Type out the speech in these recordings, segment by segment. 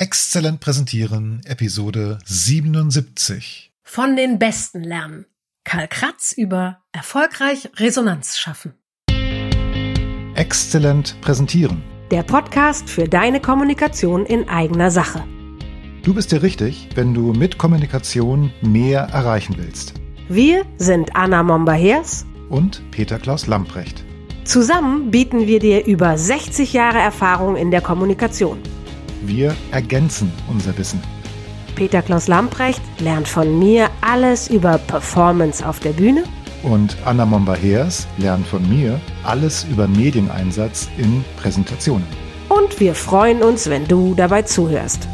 Exzellent präsentieren, Episode 77. Von den Besten lernen. Karl Kratz über erfolgreich Resonanz schaffen. Exzellent präsentieren. Der Podcast für deine Kommunikation in eigener Sache. Du bist dir richtig, wenn du mit Kommunikation mehr erreichen willst. Wir sind Anna Momba-Hers Und Peter Klaus Lamprecht. Zusammen bieten wir dir über 60 Jahre Erfahrung in der Kommunikation. Wir ergänzen unser Wissen. Peter Klaus Lamprecht lernt von mir alles über Performance auf der Bühne Und Anna Momba-Hers lernt von mir alles über Medieneinsatz in Präsentationen. und wir freuen uns, wenn du dabei zuhörst.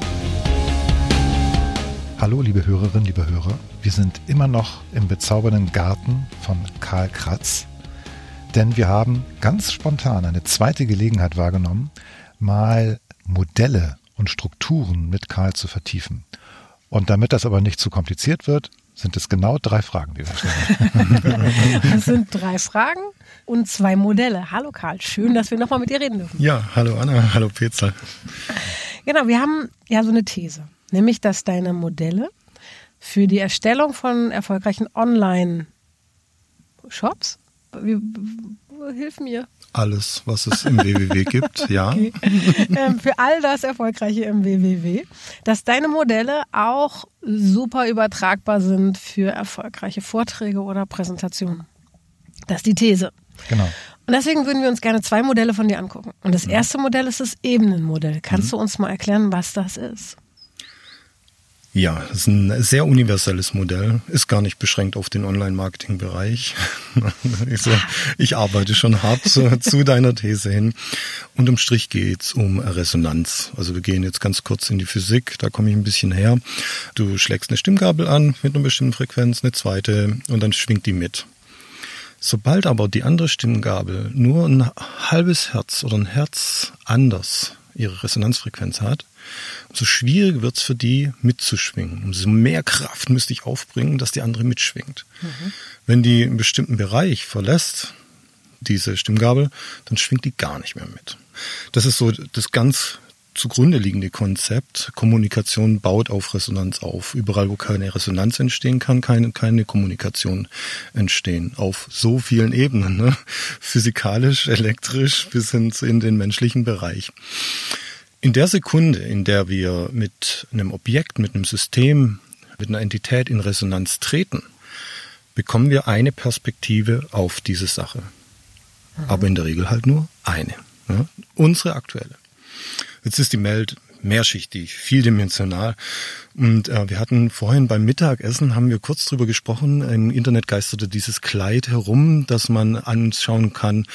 Hallo, liebe Hörerinnen, liebe Hörer. Wir sind immer noch im bezaubernden Garten von Karl Kratz, denn wir haben ganz spontan eine zweite Gelegenheit wahrgenommen, mal Modelle und Strukturen mit Karl zu vertiefen. Und damit das aber nicht zu kompliziert wird, sind es genau drei Fragen, die wir stellen. Das sind drei Fragen und zwei Modelle. Hallo Karl, schön, dass wir nochmal mit dir reden dürfen. Ja, hallo Anna, hallo Peter. Genau, wir haben ja so eine These, nämlich dass deine Modelle für die Erstellung von erfolgreichen Online-Shops, wie- hilf mir, Alles, was es im www gibt, ja. ähm, für all das Erfolgreiche im WWW, dass deine Modelle auch super übertragbar sind für erfolgreiche Vorträge oder Präsentationen. Das ist die These. Genau. Und deswegen würden wir uns gerne zwei Modelle von dir angucken. Und das erste Modell ist das Ebenenmodell. Kannst du uns mal erklären, was das ist? Ja, das ist ein sehr universelles Modell, ist gar nicht beschränkt auf den Online-Marketing-Bereich. Ich, so, ich arbeite schon hart zu, zu deiner These hin. Unterm Strich geht's um Resonanz. Also wir gehen jetzt ganz kurz in die Physik, da komme ich ein bisschen her. Du schlägst eine Stimmgabel an mit einer bestimmten Frequenz, eine zweite und dann schwingt die mit. Sobald aber die andere Stimmgabel nur ein halbes Herz oder ein Herz anders ihre Resonanzfrequenz hat, umso schwieriger wird's für die mitzuschwingen. Umso mehr Kraft müsste ich aufbringen, dass die andere mitschwingt. Wenn die einen bestimmten Bereich verlässt, diese Stimmgabel, dann schwingt die gar nicht mehr mit. Das ist so das ganz zugrunde liegende Konzept. Kommunikation baut auf Resonanz auf. Überall, wo keine Resonanz entstehen kann, keine, keine Kommunikation entstehen. Auf so vielen Ebenen. Ne? Physikalisch, elektrisch bis hin in den menschlichen Bereich. In der Sekunde, in der wir mit einem Objekt, mit einem System, mit einer Entität in Resonanz treten, bekommen wir eine Perspektive auf diese Sache. Aber in der Regel halt nur eine. Ja? Unsere aktuelle. Jetzt ist die Welt mehrschichtig, vieldimensional. Und äh, wir hatten vorhin beim Mittagessen, haben wir kurz drüber gesprochen, im Internet geisterte dieses Kleid herum, das man anschauen kann.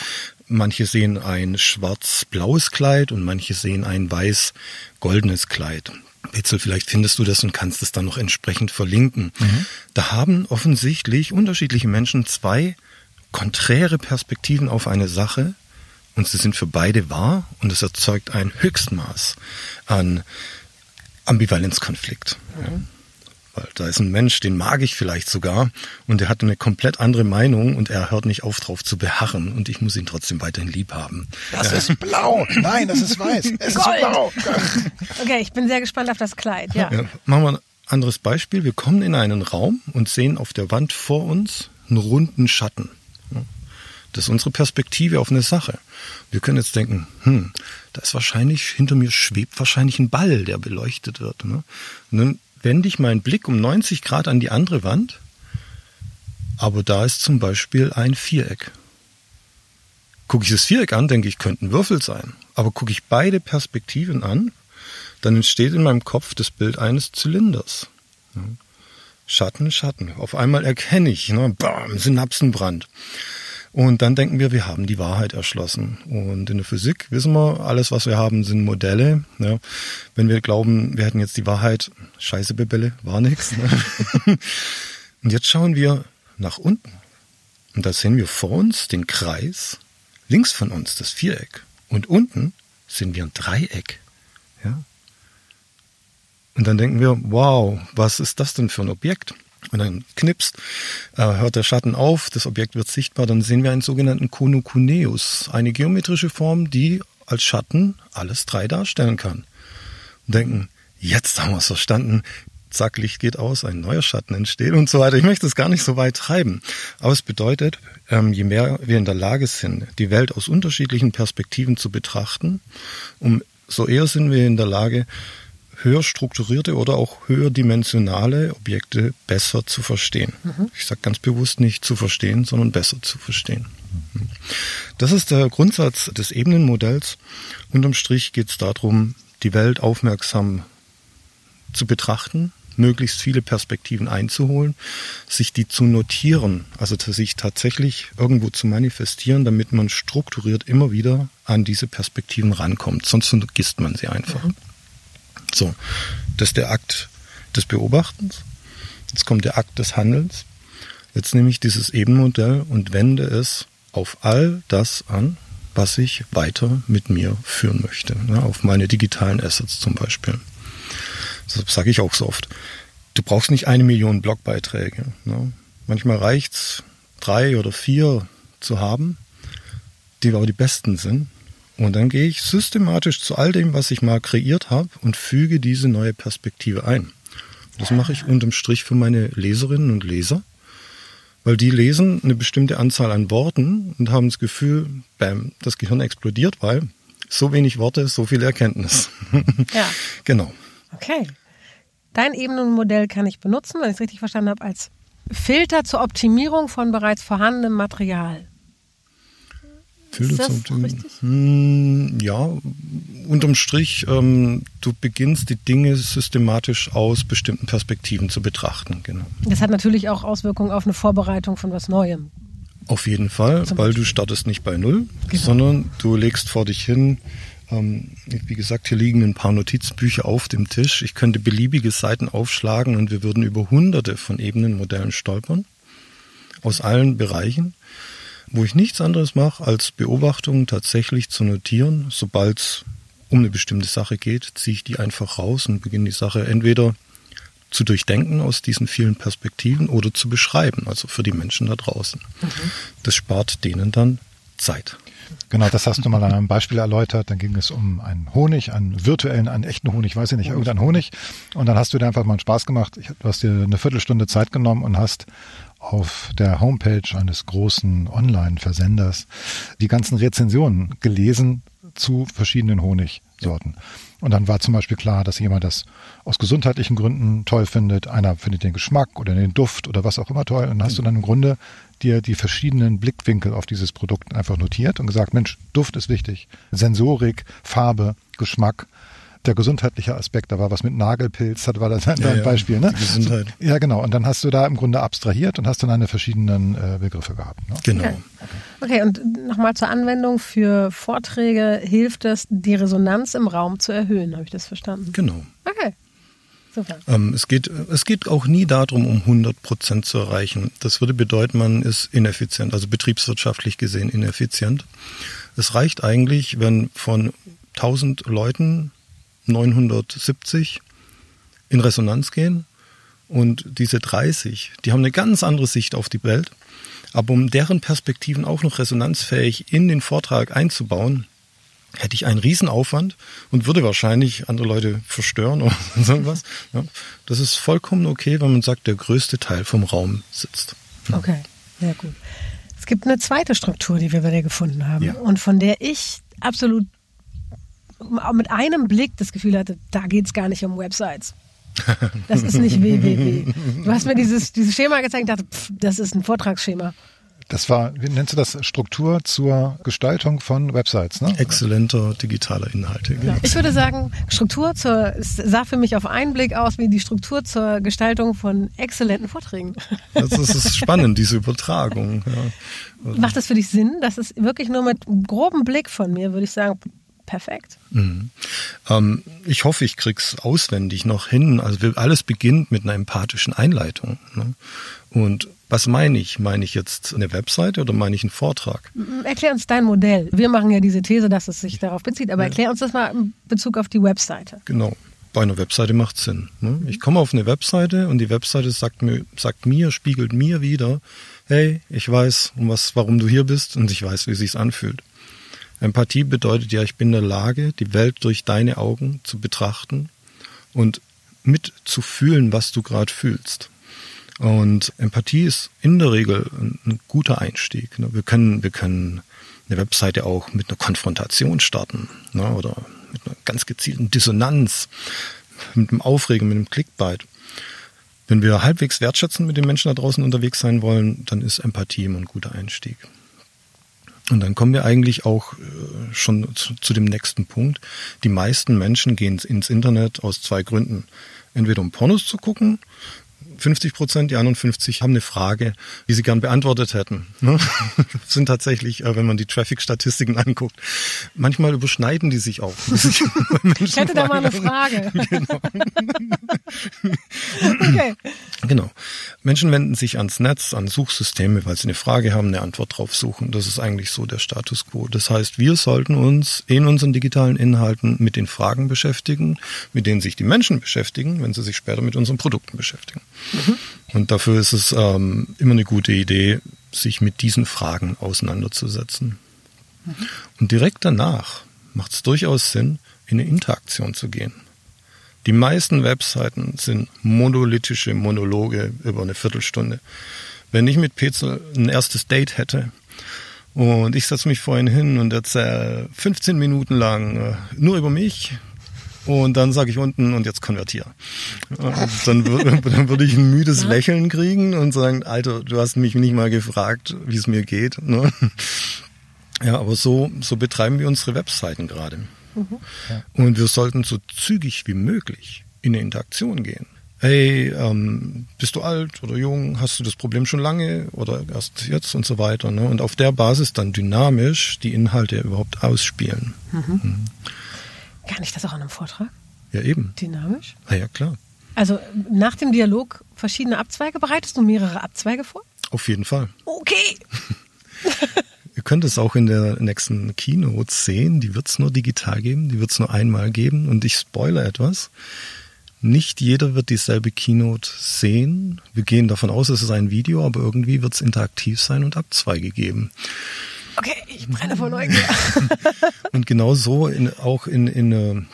Manche sehen ein schwarz-blaues Kleid und manche sehen ein weiß-goldenes Kleid. Petzel, vielleicht findest du das und kannst es dann noch entsprechend verlinken. Da haben offensichtlich unterschiedliche Menschen zwei konträre Perspektiven auf eine Sache und sie sind für beide wahr und es erzeugt ein Höchstmaß an Ambivalenzkonflikt. Ja. Weil da ist ein Mensch, den mag ich vielleicht sogar und der hat eine komplett andere Meinung und er hört nicht auf, drauf zu beharren und ich muss ihn trotzdem weiterhin lieb haben. Das ist blau. Nein, das ist weiß. Es ist blau. Okay, ich bin sehr gespannt auf das Kleid. Ja. Ja, machen wir ein anderes Beispiel. Wir kommen in einen Raum und sehen auf der Wand vor uns einen runden Schatten. Das ist unsere Perspektive auf eine Sache. Wir können jetzt denken, hm, da ist wahrscheinlich, hinter mir schwebt wahrscheinlich ein Ball, der beleuchtet wird. Ne? Und wende ich meinen Blick um 90 Grad an die andere Wand, aber da ist zum Beispiel ein Viereck. Gucke ich das Viereck an, denke ich, könnte ein Würfel sein. Aber gucke ich beide Perspektiven an, dann entsteht in meinem Kopf das Bild eines Zylinders. Schatten, Schatten. Auf einmal erkenne ich, ne, bam, Synapsenbrand. Und dann denken wir, wir haben die Wahrheit erschlossen. Und in der Physik wissen wir, alles, was wir haben, sind Modelle. Ja. Wenn wir glauben, wir hätten jetzt die Wahrheit, scheiße Bebelle, war nix. Ne? Und jetzt schauen wir nach unten. Und da sehen wir vor uns den Kreis, links von uns das Viereck und unten sehen wir ein Dreieck. Ja. Und dann denken wir, wow, was ist das denn für ein Objekt? Und dann knipst, äh, hört der Schatten auf, das Objekt wird sichtbar, dann sehen wir einen sogenannten Konokuneus, eine geometrische Form, die als Schatten alles drei darstellen kann. Und denken, jetzt haben wir es verstanden, zack, Licht geht aus, ein neuer Schatten entsteht und so weiter. Ich möchte es gar nicht so weit treiben. Aber es bedeutet, ähm, je mehr wir in der Lage sind, die Welt aus unterschiedlichen Perspektiven zu betrachten, umso eher sind wir in der Lage, höher strukturierte oder auch höherdimensionale Objekte besser zu verstehen. Mhm. Ich sage ganz bewusst nicht zu verstehen, sondern besser zu verstehen. Mhm. Das ist der Grundsatz des Ebenenmodells. Unterm Strich geht es darum, die Welt aufmerksam zu betrachten, möglichst viele Perspektiven einzuholen, sich die zu notieren, also sich tatsächlich irgendwo zu manifestieren, damit man strukturiert immer wieder an diese Perspektiven rankommt. Sonst vergisst man sie einfach. Mhm. So, das ist der Akt des Beobachtens. Jetzt kommt der Akt des Handelns. Jetzt nehme ich dieses Ebenmodell und wende es auf all das an, was ich weiter mit mir führen möchte. Ne, auf meine digitalen Assets zum Beispiel. Das sage ich auch so oft. Du brauchst nicht eine Million Blogbeiträge. Ne? Manchmal reicht's drei oder vier zu haben, die aber die besten sind. Und dann gehe ich systematisch zu all dem, was ich mal kreiert habe und füge diese neue Perspektive ein. Das mache ich unterm Strich für meine Leserinnen und Leser, weil die lesen eine bestimmte Anzahl an Worten und haben das Gefühl, bam, das Gehirn explodiert, weil so wenig Worte, so viel Erkenntnis. Ja. genau. Okay. Dein Ebenenmodell kann ich benutzen, wenn ich es richtig verstanden habe, als Filter zur Optimierung von bereits vorhandenem Material. Ist das? Hm, ja, unterm Strich, ähm, du beginnst die Dinge systematisch aus bestimmten Perspektiven zu betrachten. Genau. Das hat natürlich auch Auswirkungen auf eine Vorbereitung von was Neuem. Auf jeden Fall, weil du startest nicht bei Null, genau. sondern du legst vor dich hin, ähm, wie gesagt, hier liegen ein paar Notizbücher auf dem Tisch. Ich könnte beliebige Seiten aufschlagen und wir würden über hunderte von Ebenenmodellen stolpern. Aus allen Bereichen, wo ich nichts anderes mache, als Beobachtungen tatsächlich zu notieren. Sobald es um eine bestimmte Sache geht, ziehe ich die einfach raus und beginne die Sache entweder zu durchdenken aus diesen vielen Perspektiven oder zu beschreiben, also für die Menschen da draußen. Mhm. Das spart denen dann Zeit. Genau, das hast du mal an einem Beispiel erläutert. Dann ging es um einen Honig, einen virtuellen, einen echten Honig, weiß ich nicht, irgendeinen Honig. Und dann hast du dir einfach mal einen Spaß gemacht. Du hast dir eine Viertelstunde Zeit genommen und hast auf der Homepage eines großen Online-Versenders die ganzen Rezensionen gelesen zu verschiedenen Honigsorten. Und dann war zum Beispiel klar, dass jemand das aus gesundheitlichen Gründen toll findet. Einer findet den Geschmack oder den Duft oder was auch immer toll. Und hast du dann im Grunde dir die verschiedenen Blickwinkel auf dieses Produkt einfach notiert und gesagt, Mensch, Duft ist wichtig, Sensorik, Farbe, Geschmack, der gesundheitliche Aspekt, da war was mit Nagelpilz, das war das ein ja, Beispiel. Ne? Gesundheit. Ja, genau. Und dann hast du da im Grunde abstrahiert und hast dann eine verschiedenen äh, Begriffe gehabt. Ne? Genau. Okay. okay, und nochmal zur Anwendung für Vorträge hilft es, die Resonanz im Raum zu erhöhen. Habe ich das verstanden? Genau. Okay. Super. Ähm, es, geht, es geht auch nie darum, um 100 Prozent zu erreichen. Das würde bedeuten, man ist ineffizient, also betriebswirtschaftlich gesehen ineffizient. Es reicht eigentlich, wenn von 1000 Leuten 970 in Resonanz gehen und diese 30, die haben eine ganz andere Sicht auf die Welt. Aber um deren Perspektiven auch noch resonanzfähig in den Vortrag einzubauen, hätte ich einen Riesenaufwand und würde wahrscheinlich andere Leute verstören oder so was. Ja, das ist vollkommen okay, wenn man sagt, der größte Teil vom Raum sitzt. Okay, sehr gut. Es gibt eine zweite Struktur, die wir bei dir gefunden haben ja. und von der ich absolut mit einem Blick das Gefühl hatte, da geht es gar nicht um Websites. Das ist nicht www. Du hast mir dieses, dieses Schema gezeigt und dachte, pff, das ist ein Vortragsschema. Das war, wie nennst du das, Struktur zur Gestaltung von Websites, ne? Exzellenter digitaler Inhalte. Genau. Ich würde sagen, Struktur zur, es sah für mich auf einen Blick aus wie die Struktur zur Gestaltung von exzellenten Vorträgen. Das ist, spannend, diese Übertragung. Ja. Macht das für dich Sinn? Das ist wirklich nur mit groben Blick von mir, würde ich sagen, perfekt. Mhm. Ähm, ich hoffe, ich krieg's auswendig noch hin. Also alles beginnt mit einer empathischen Einleitung. Ne? Und was meine ich? Meine ich jetzt eine Webseite oder meine ich einen Vortrag? Erklär uns dein Modell. Wir machen ja diese These, dass es sich darauf bezieht, aber ja. erklär uns das mal in Bezug auf die Webseite. Genau. Bei einer Webseite macht es Sinn. Ne? Ich komme auf eine Webseite und die Webseite sagt mir, sagt mir, spiegelt mir wieder, hey, ich weiß, um was, warum du hier bist und ich weiß, wie es sich anfühlt. Empathie bedeutet ja, ich bin in der Lage, die Welt durch deine Augen zu betrachten und mitzufühlen, was du gerade fühlst. Und Empathie ist in der Regel ein, guter Einstieg. Ne? Wir können, wir können eine Webseite auch mit einer Konfrontation starten ne? oder mit einer ganz gezielten Dissonanz, mit einem Aufregen, mit einem Clickbait. Wenn wir halbwegs wertschätzend mit den Menschen da draußen unterwegs sein wollen, dann ist Empathie immer ein guter Einstieg. Und dann kommen wir eigentlich auch äh, schon zu, zu, dem nächsten Punkt. Die meisten Menschen gehen ins Internet aus zwei Gründen. Entweder um Pornos zu gucken 50 Prozent, die anderen 50 haben eine Frage, die sie gern beantwortet hätten. Ne? sind tatsächlich, äh, wenn man die Traffic-Statistiken anguckt, manchmal überschneiden die sich auch. ich hätte da mal eine Frage. genau. okay. Genau. Menschen wenden sich ans Netz, an Suchsysteme, weil sie eine Frage haben, eine Antwort drauf suchen. Das ist eigentlich so der Status quo. Das heißt, wir sollten uns in unseren digitalen Inhalten mit den Fragen beschäftigen, mit denen sich die Menschen beschäftigen, wenn sie sich später mit unseren Produkten beschäftigen. Mhm. Und dafür ist es ähm, immer eine gute Idee, sich mit diesen Fragen auseinanderzusetzen. Mhm. Und direkt danach macht es durchaus Sinn, in eine Interaktion zu gehen. Die meisten Webseiten sind monolithische Monologe über eine Viertelstunde. Wenn ich mit Petzel ein erstes Date hätte und ich setze mich vorhin hin und erzähle 15 Minuten lang äh, nur über mich, und dann sage ich unten und jetzt konvertier. dann, dann würde ich ein müdes Lächeln kriegen und sagen, Alter, du hast mich nicht mal gefragt, wie es mir geht. Ne? Ja, aber so, so betreiben wir unsere Webseiten gerade. Mhm. Und wir sollten so zügig wie möglich in eine Interaktion gehen. Hey, ähm, bist du alt oder jung? Hast du das Problem schon lange oder erst jetzt und so weiter? Ne? Und auf der Basis dann dynamisch die Inhalte überhaupt ausspielen. Mhm. Mhm. Kann ich das auch an einem Vortrag? Ja, eben. Dynamisch? Na ja, klar. Also nach dem Dialog verschiedene Abzweige. Bereitest du mehrere Abzweige vor? Auf jeden Fall. Okay. Ihr könnt es auch in der nächsten Keynote sehen. Die wird es nur digital geben. Die wird es nur einmal geben. Und ich spoilere etwas. Nicht jeder wird dieselbe Keynote sehen. Wir gehen davon aus, es ist ein Video, aber irgendwie wird es interaktiv sein und Abzweige geben. Okay, ich brenne vor Neugier. und genau so in, auch in, in, äh, in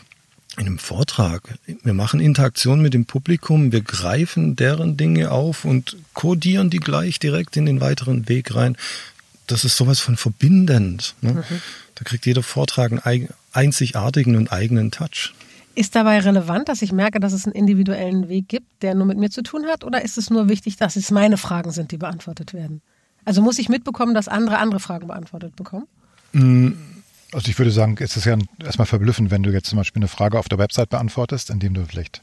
einem Vortrag. Wir machen Interaktion mit dem Publikum, wir greifen deren Dinge auf und kodieren die gleich direkt in den weiteren Weg rein. Das ist sowas von verbindend. Ne? Mhm. Da kriegt jeder Vortrag einen einzigartigen und eigenen Touch. Ist dabei relevant, dass ich merke, dass es einen individuellen Weg gibt, der nur mit mir zu tun hat? Oder ist es nur wichtig, dass es meine Fragen sind, die beantwortet werden? Also muss ich mitbekommen, dass andere andere Fragen beantwortet bekommen? Mm, also ich würde sagen, es ist ja erstmal verblüffend, wenn du jetzt zum Beispiel eine Frage auf der Website beantwortest, indem du vielleicht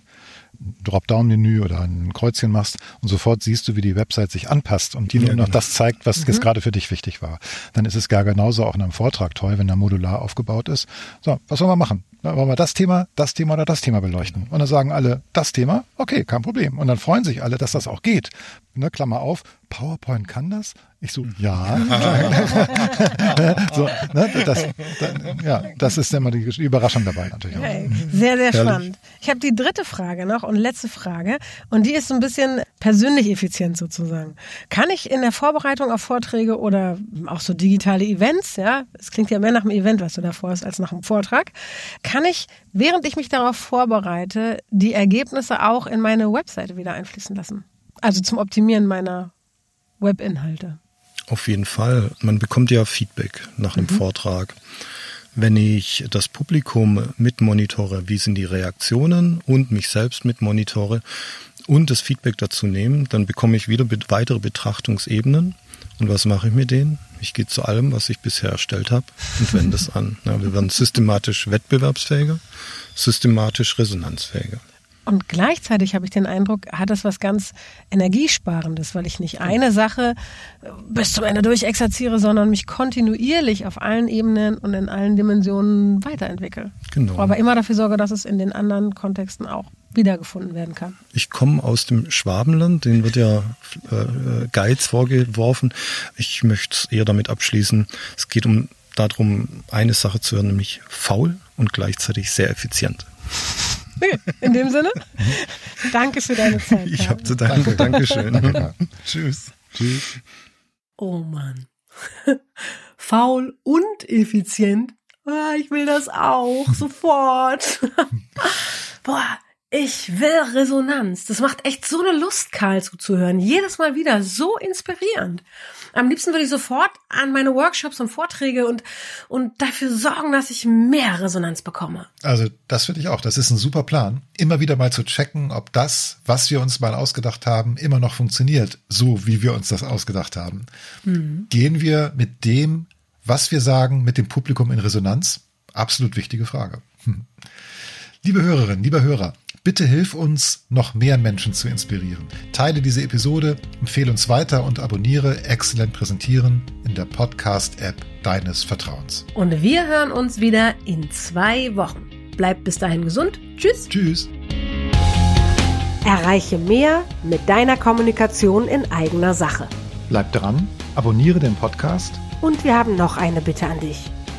Dropdown-Menü oder ein Kreuzchen machst und sofort siehst du, wie die Website sich anpasst und die nur noch genau. das zeigt, was mhm. jetzt gerade für dich wichtig war. Dann ist es gar genauso auch in einem Vortrag toll, wenn der modular aufgebaut ist. So, was sollen wir machen? Da wollen wir das Thema, das Thema oder das Thema beleuchten. Und dann sagen alle, das Thema, okay, kein Problem. Und dann freuen sich alle, dass das auch geht. Ne, Klammer auf, PowerPoint kann das? Ich so, ja. so, ne, das, das, ja, das ist immer die Überraschung dabei natürlich. Okay. Sehr, sehr spannend. Ich habe die dritte Frage noch und letzte Frage. Und die ist so ein bisschen persönlich effizient sozusagen. Kann ich in der Vorbereitung auf Vorträge oder auch so digitale Events, ja, es klingt ja mehr nach einem Event, was du davor hast, als nach einem Vortrag, kann ich, während ich mich darauf vorbereite, die Ergebnisse auch in meine Webseite wieder einfließen lassen? Also zum Optimieren meiner Webinhalte. Auf jeden Fall. Man bekommt ja Feedback nach einem mhm. Vortrag. Wenn ich das Publikum mitmonitore, wie sind die Reaktionen und mich selbst mitmonitore und das Feedback dazu nehme, dann bekomme ich wieder weitere Betrachtungsebenen. Und was mache ich mit denen? Ich gehe zu allem, was ich bisher erstellt habe und wende es an. Ja, wir werden systematisch wettbewerbsfähiger, systematisch resonanzfähiger. Und gleichzeitig habe ich den Eindruck, hat das was ganz Energiesparendes, weil ich nicht eine Sache äh, bis zum Ende durchexerziere, sondern mich kontinuierlich auf allen Ebenen und in allen Dimensionen weiterentwickle. Genau. Aber immer dafür sorge, dass es in den anderen Kontexten auch wiedergefunden werden kann. Ich komme aus dem Schwabenland, den wird ja äh, Geiz vorgeworfen. Ich möchte es eher damit abschließen, es geht um darum, eine Sache zu hören, nämlich faul und gleichzeitig sehr effizient. In dem Sinne, danke für deine Zeit. Ich habe zu danken. Dankeschön. Danke. Tschüss. Tschüss. Oh Mann. Faul und effizient. Ah, ich will das auch. Sofort. Boah, Ich will Resonanz. Das macht echt so eine Lust, Karl zuzuhören. Jedes Mal wieder so inspirierend. Am liebsten würde ich sofort an meine Workshops und Vorträge und, und dafür sorgen, dass ich mehr Resonanz bekomme. Also das finde ich auch. Das ist ein super Plan. Immer wieder mal zu checken, ob das, was wir uns mal ausgedacht haben, immer noch funktioniert, so wie wir uns das ausgedacht haben. Mhm. Gehen wir mit dem, was wir sagen, mit dem Publikum in Resonanz? Absolut wichtige Frage. Hm. Liebe Hörerinnen, lieber Hörer, Bitte hilf uns, noch mehr Menschen zu inspirieren. Teile diese Episode, empfehle uns weiter und abonniere Exzellent Präsentieren in der Podcast-App deines Vertrauens. Und wir hören uns wieder in zwei Wochen. Bleibt bis dahin gesund. Tschüss. Tschüss. Erreiche mehr mit deiner Kommunikation in eigener Sache. Bleib dran, abonniere den Podcast. Und wir haben noch eine Bitte an dich.